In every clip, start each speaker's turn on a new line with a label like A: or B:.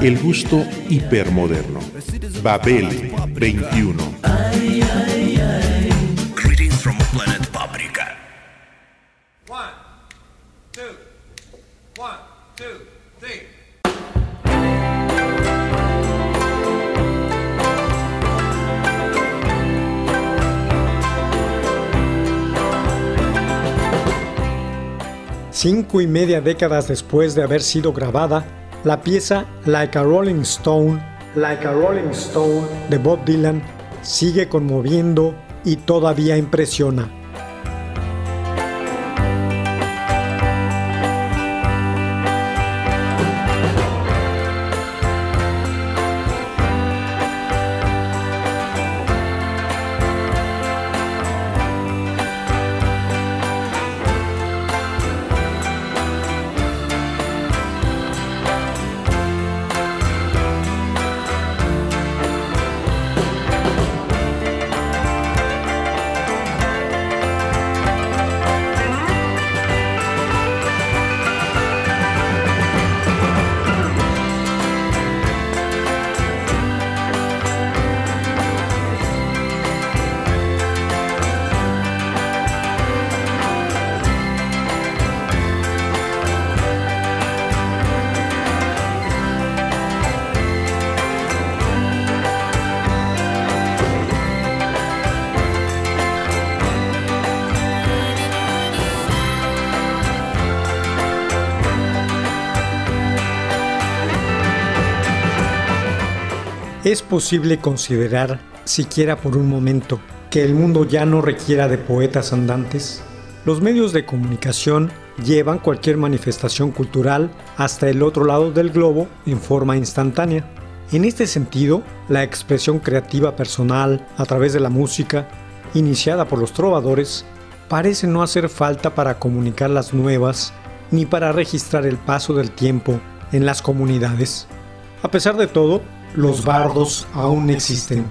A: El gusto hipermoderno. Babel 21.
B: Greetings from planet Paprika.
C: One, two, one, two, three.
D: Cinco y media décadas después de haber sido grabada, la pieza Like a Rolling Stone, Like a Rolling Stone de Bob Dylan sigue conmoviendo y todavía impresiona. ¿Es posible considerar, siquiera por un momento, que el mundo ya no requiera de poetas andantes? Los medios de comunicación llevan cualquier manifestación cultural hasta el otro lado del globo en forma instantánea. En este sentido, la expresión creativa personal a través de la música, iniciada por los trovadores, parece no hacer falta para comunicar las nuevas ni para registrar el paso del tiempo en las comunidades. A pesar de todo, los bardos aún existen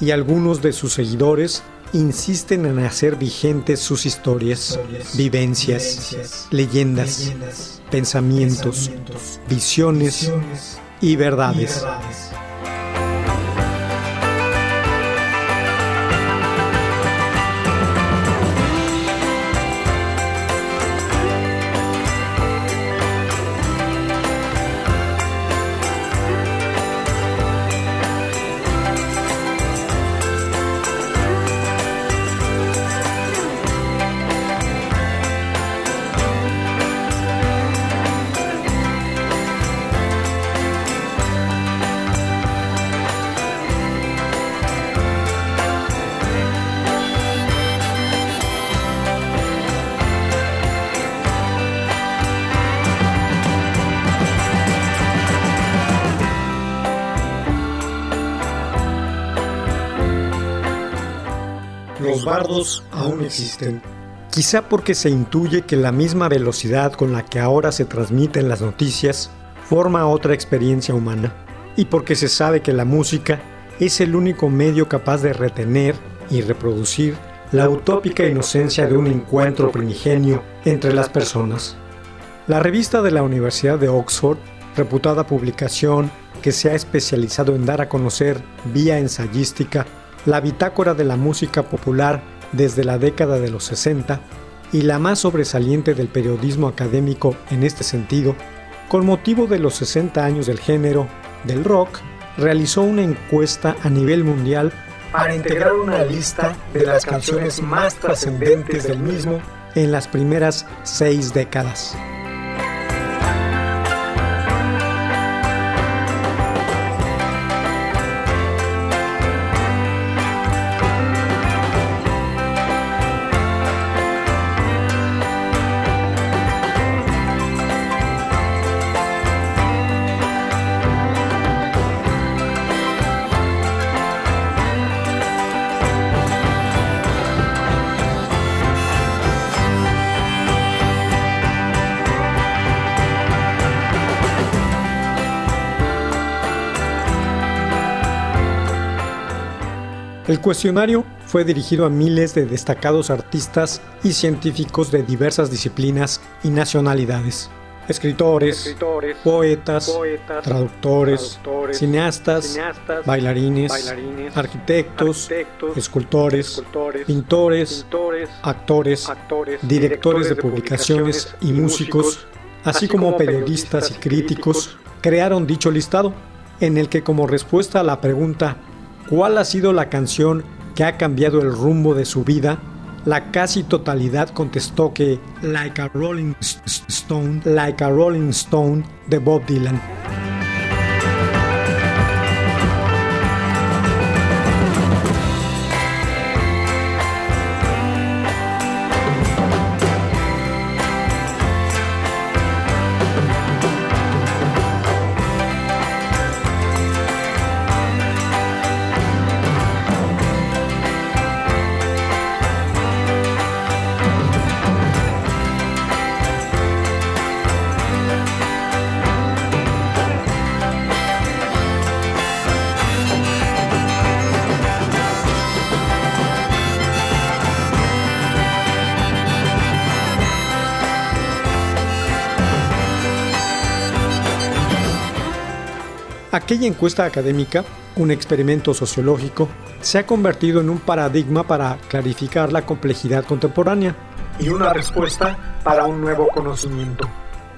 D: y algunos de sus seguidores insisten en hacer vigentes sus historias, vivencias, leyendas, pensamientos, visiones y verdades. Aún existen. Quizá porque se intuye que la misma velocidad con la que ahora se transmiten las noticias forma otra experiencia humana, y porque se sabe que la música es el único medio capaz de retener y reproducir la utópica inocencia de un encuentro primigenio entre las personas. La revista de la Universidad de Oxford, reputada publicación que se ha especializado en dar a conocer vía ensayística la bitácora de la música popular desde la década de los 60 y la más sobresaliente del periodismo académico en este sentido, con motivo de los 60 años del género del rock, realizó una encuesta a nivel mundial para integrar una lista de las canciones más trascendentes del mismo en las primeras seis décadas. El cuestionario fue dirigido a miles de destacados artistas y científicos de diversas disciplinas y nacionalidades. Escritores, poetas, traductores, cineastas, bailarines, arquitectos, escultores, pintores, actores, directores de publicaciones y músicos, así como periodistas y críticos, crearon dicho listado, en el que como respuesta a la pregunta ¿cuál ha sido la canción que ha cambiado el rumbo de su vida? La casi totalidad contestó que Like a Rolling Stone, Like a Rolling Stone de Bob Dylan. Aquella encuesta académica, un experimento sociológico, se ha convertido en un paradigma para clarificar la complejidad contemporánea y una respuesta para un nuevo conocimiento.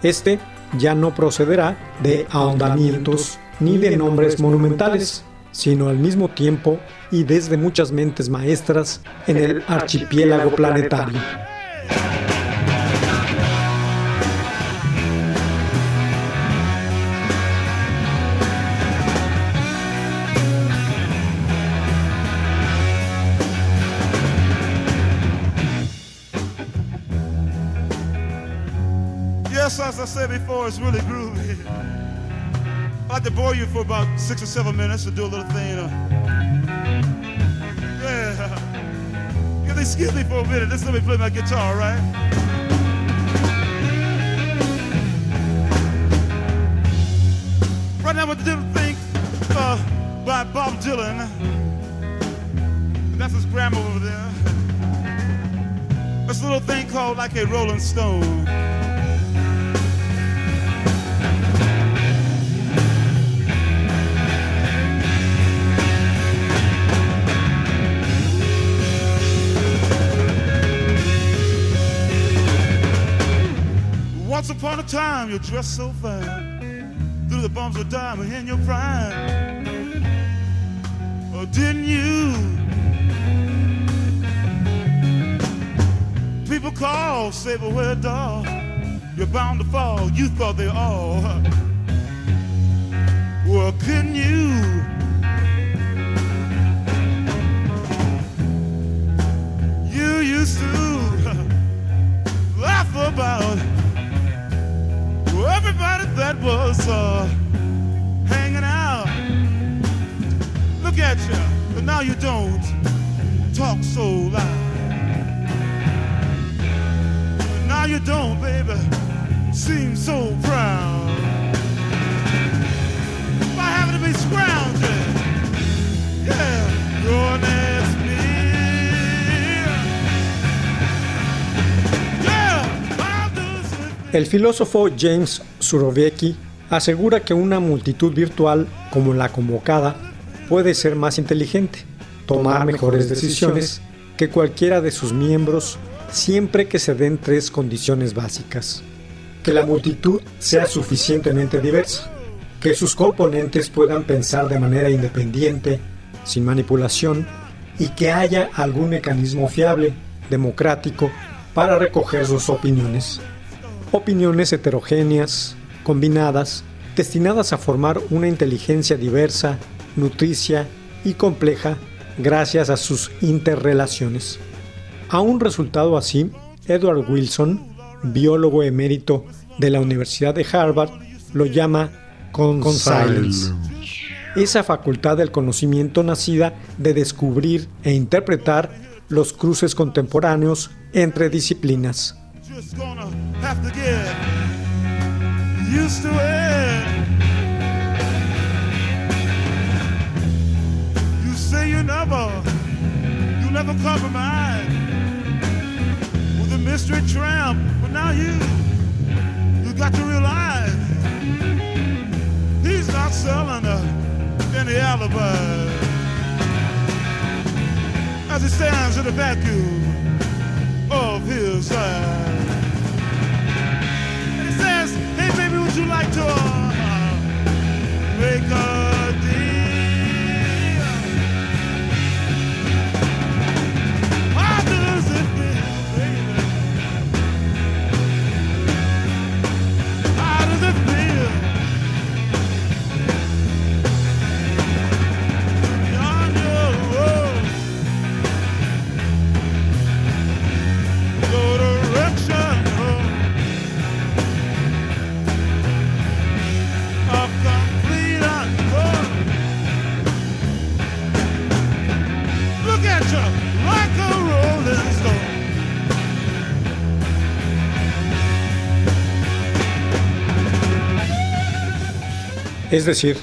D: Este ya no procederá de ahondamientos ni de nombres monumentales, sino al mismo tiempo y desde muchas mentes maestras en el archipiélago planetario.
E: As I said before, it's really groovy. I'd like to bore you for about six or seven minutes to do a little thing. Uh, yeah. Can excuse me for a minute? Just let me play my guitar, right? Right now, I'm going to thing uh, by Bob Dylan. That's his grandma over there. This little thing called like a Rolling Stone. Once upon a time, you dressed so fine. Through the bumps of diamond in your prime. Oh, didn't you? People call, say, but where dog? You're bound to fall. You thought they all. Well, couldn't you? You used to laugh about that was uh, hanging out. Look at you, but now you don't talk so loud. But now you don't, baby, seem so proud. By having to be scrounging, yeah, you're next
D: El filósofo James Surowiecki asegura que una multitud virtual como la convocada puede ser más inteligente, tomar mejores decisiones que cualquiera de sus miembros siempre que se den tres condiciones básicas. Que la multitud sea suficientemente diversa, que sus componentes puedan pensar de manera independiente, sin manipulación, y que haya algún mecanismo fiable, democrático, para recoger sus opiniones opiniones heterogéneas, combinadas, destinadas a formar una inteligencia diversa, nutricia y compleja gracias a sus interrelaciones. A un resultado así, Edward Wilson, biólogo emérito de la Universidad de Harvard, lo llama conscience. Esa facultad del conocimiento nacida de descubrir e interpretar los cruces contemporáneos entre disciplinas.
E: Have to get used to it. You say you never, you never compromise with a mystery tramp, but now you, you got to realize he's not selling uh, any alibi as he stands in the vacuum of his side. Would you like to uh, make a
D: Es decir,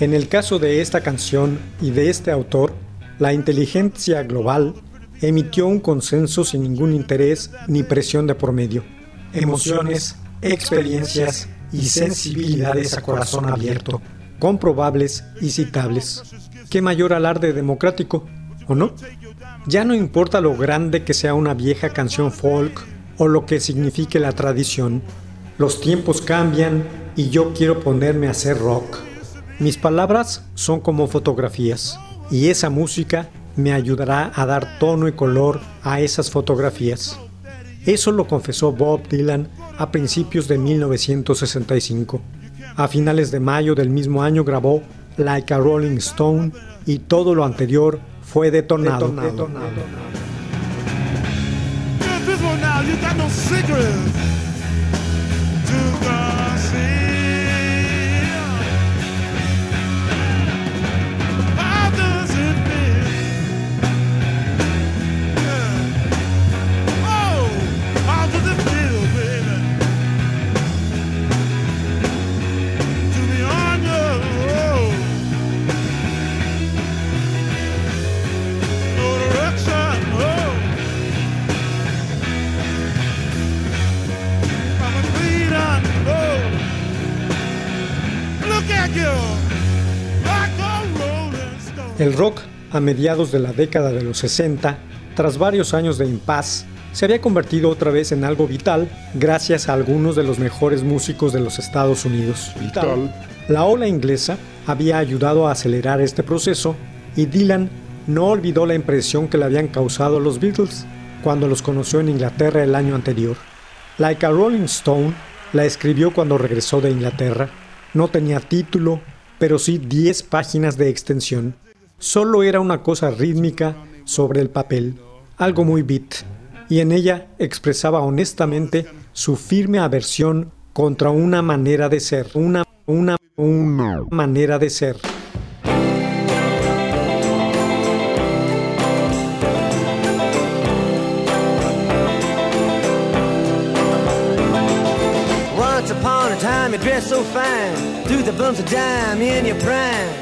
D: en el caso de esta canción y de este autor, la inteligencia global emitió un consenso sin ningún interés ni presión de por medio. Emociones, experiencias y sensibilidades a corazón abierto, comprobables y citables. ¿Qué mayor alarde democrático, o no? Ya no importa lo grande que sea una vieja canción folk o lo que signifique la tradición, los tiempos cambian y yo quiero ponerme a hacer rock. Mis palabras son como fotografías y esa música me ayudará a dar tono y color a esas fotografías. Eso lo confesó Bob Dylan a principios de 1965. A finales de mayo del mismo año grabó Like a Rolling Stone y todo lo anterior fue detonado.
E: A
D: mediados de la década de los 60, tras varios años de impas, se había convertido otra vez en algo vital gracias a algunos de los mejores músicos de los Estados Unidos. La ola inglesa había ayudado a acelerar este proceso y Dylan no olvidó la impresión que le habían causado los Beatles cuando los conoció en Inglaterra el año anterior. Like a Rolling Stone la escribió cuando regresó de Inglaterra. No tenía título, pero sí 10 páginas de extensión. Solo era una cosa rítmica sobre el papel, algo muy beat, y en ella expresaba honestamente su firme aversión contra una manera de ser, una, una, una manera de ser.
F: Once upon a time you dressed so fine, threw the bumps of dime in your prime.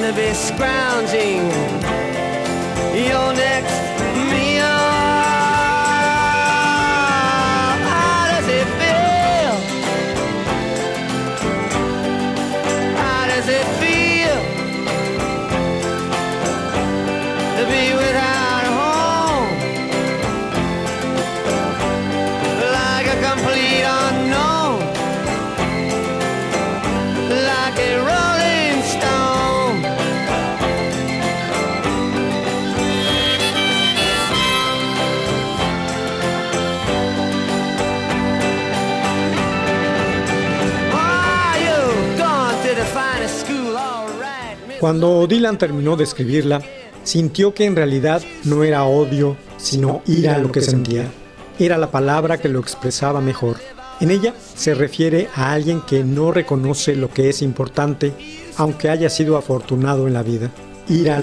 F: the be scrounging your next
D: Cuando Dylan terminó de escribirla, sintió que en realidad no era odio, sino ira lo que sentía. Era la palabra que lo expresaba mejor. En ella se refiere a alguien que no reconoce lo que es importante, aunque haya sido afortunado en la vida. Ira.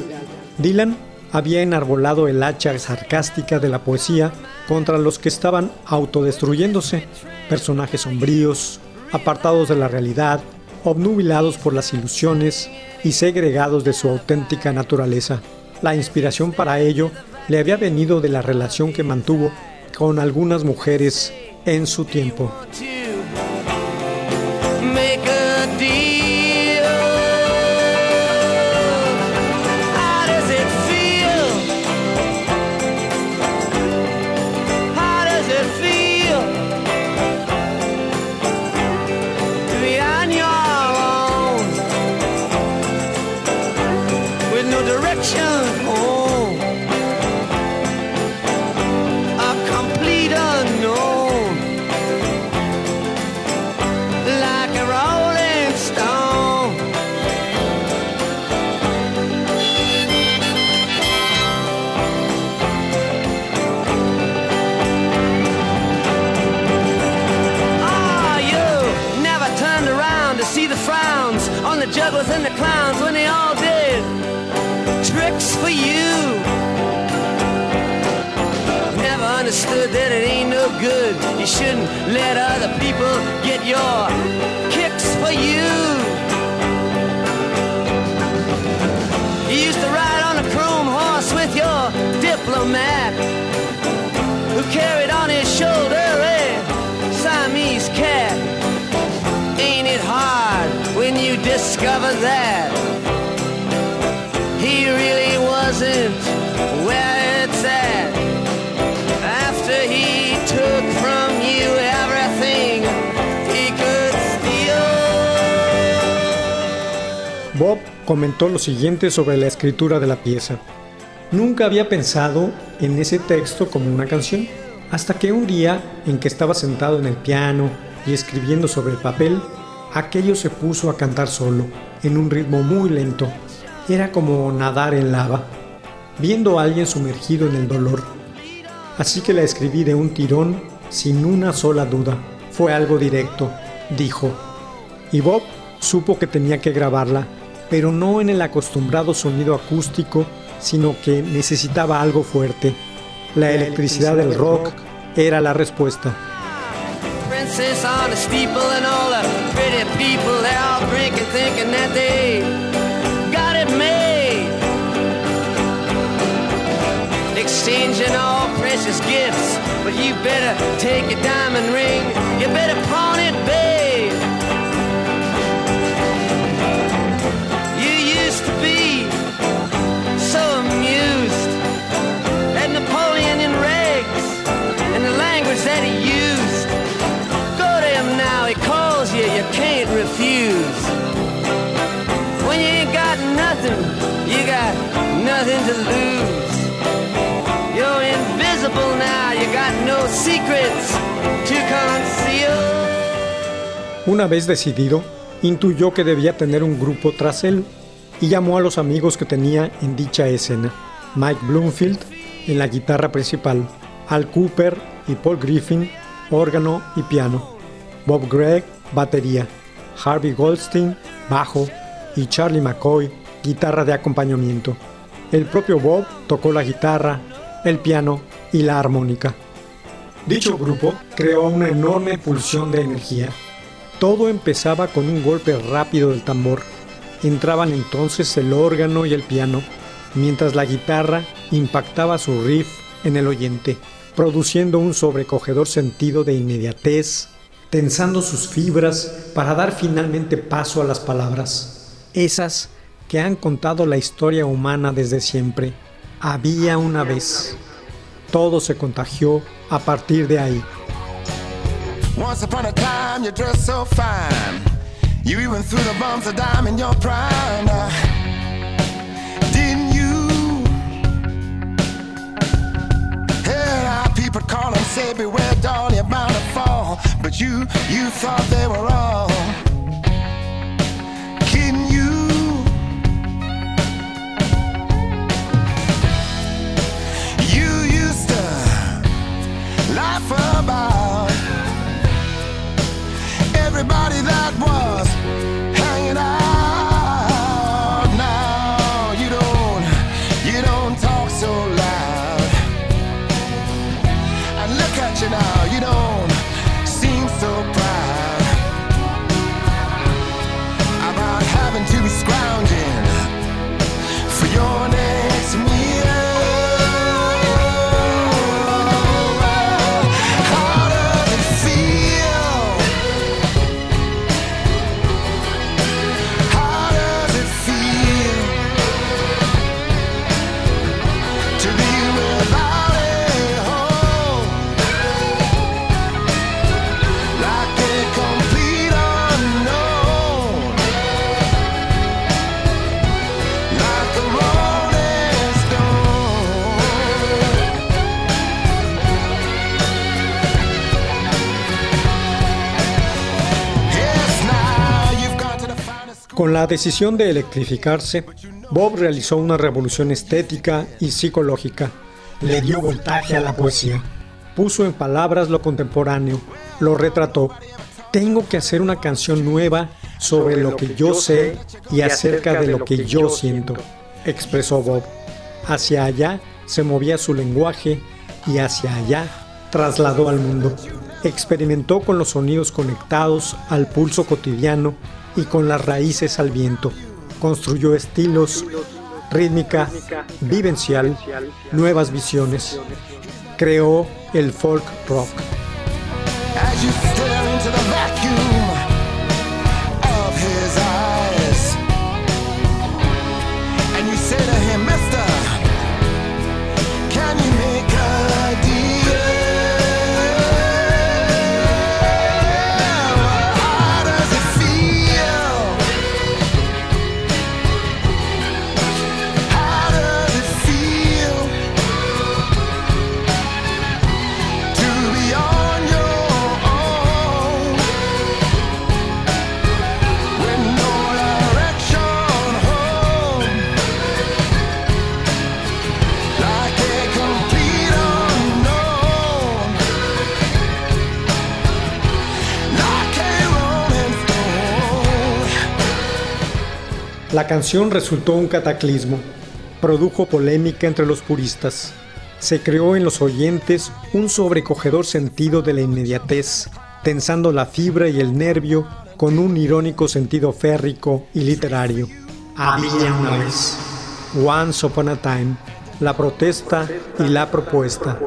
D: Dylan había enarbolado el hacha sarcástica de la poesía contra los que estaban autodestruyéndose, personajes sombríos, apartados de la realidad, obnubilados por las ilusiones y segregados de su auténtica naturaleza. La inspiración para ello le había venido de la relación que mantuvo con algunas mujeres en su tiempo.
F: see the frowns on the jugglers and the clowns when they all did tricks for you. Never understood that it ain't no good. You shouldn't let other people get your kicks for you. You used to ride on a chrome horse with your diplomat who carried on his
D: Bob comentó lo siguiente sobre la escritura de la pieza. Nunca había pensado en ese texto como una canción, hasta que un día en que estaba sentado en el piano y escribiendo sobre el papel, aquello se puso a cantar solo, en un ritmo muy lento. Era como nadar en lava, viendo a alguien sumergido en el dolor. Así que la escribí de un tirón sin una sola duda. Fue algo directo, dijo. Y Bob supo que tenía que grabarla, pero no en el acostumbrado sonido acústico, sino que necesitaba algo fuerte. La electricidad del rock era la respuesta.
F: Pretty people they all drinking thinking that they got it made. Exchanging all precious gifts but you better take a diamond ring
D: Una vez decidido, intuyó que debía tener un grupo tras él y llamó a los amigos que tenía en dicha escena. Mike Bloomfield en la guitarra principal, Al Cooper y Paul Griffin, órgano y piano, Bob Gregg, batería, Harvey Goldstein, bajo y Charlie McCoy, guitarra de acompañamiento. El propio Bob tocó la guitarra, el piano y la armónica. Dicho grupo creó una enorme pulsión de energía. Todo empezaba con un golpe rápido del tambor. Entraban entonces el órgano y el piano, mientras la guitarra impactaba su riff en el oyente, produciendo un sobrecogedor sentido de inmediatez, tensando sus fibras para dar finalmente paso a las palabras, esas que han contado la historia humana desde siempre. Había una vez. Todo se contagió a partir de ahí.
G: Once upon a time, you dressed so fine. You even threw the bumps of dime in your prime. Didn't you? Heard how people call and say, Beware, doll, you're bound to fall. But you, you thought they were all
D: Con la decisión de electrificarse, Bob realizó una revolución estética y psicológica. Le dio voltaje a la poesía. Puso en palabras lo contemporáneo, lo retrató. Tengo que hacer una canción nueva sobre lo que yo sé y acerca de lo que yo siento, expresó Bob. Hacia allá se movía su lenguaje y hacia allá trasladó al mundo. Experimentó con los sonidos conectados al pulso cotidiano y con las raíces al viento. Construyó estilos, rítmica, vivencial, nuevas visiones. Creó el folk rock. La canción resultó un cataclismo, produjo polémica entre los puristas. Se creó en los oyentes un sobrecogedor sentido de la inmediatez, tensando la fibra y el nervio con un irónico sentido férrico y literario. Había una vez. Once Upon a Time, la protesta y la propuesta.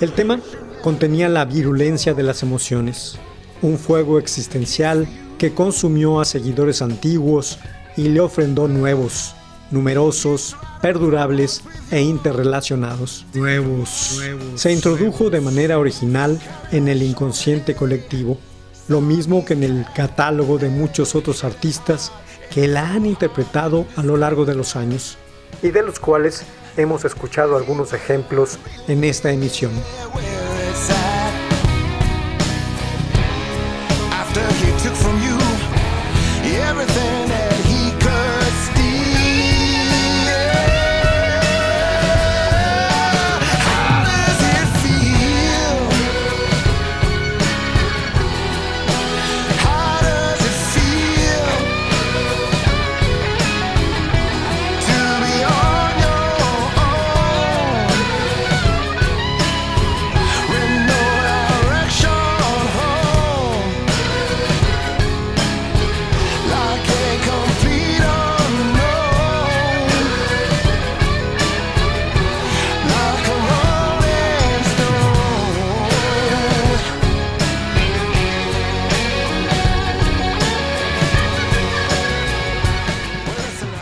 D: El tema contenía la virulencia de las emociones, un fuego existencial que consumió a seguidores antiguos y le ofrendó nuevos, numerosos, perdurables e interrelacionados. Nuevos. Se introdujo de manera original en el inconsciente colectivo, lo mismo que en el catálogo de muchos otros artistas que la han interpretado a lo largo de los años y de los cuales hemos escuchado algunos ejemplos en esta emisión.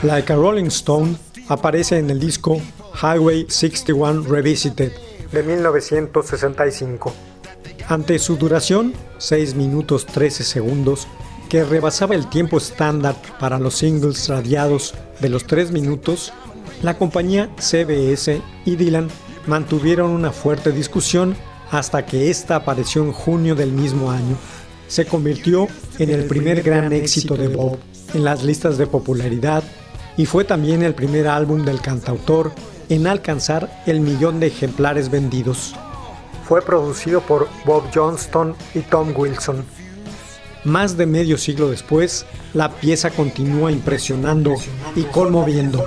D: Like a Rolling Stone aparece en el disco Highway 61 Revisited de 1965. Ante su duración, 6 minutos 13 segundos, que rebasaba el tiempo estándar para los singles radiados de los 3 minutos, la compañía CBS y Dylan mantuvieron una fuerte discusión hasta que esta apareció en junio del mismo año. Se convirtió en el primer gran éxito de Bob en las listas de popularidad y fue también el primer álbum del cantautor en alcanzar el millón de ejemplares vendidos. Fue producido por Bob Johnston y Tom Wilson. Más de medio siglo después, la pieza continúa impresionando y conmoviendo.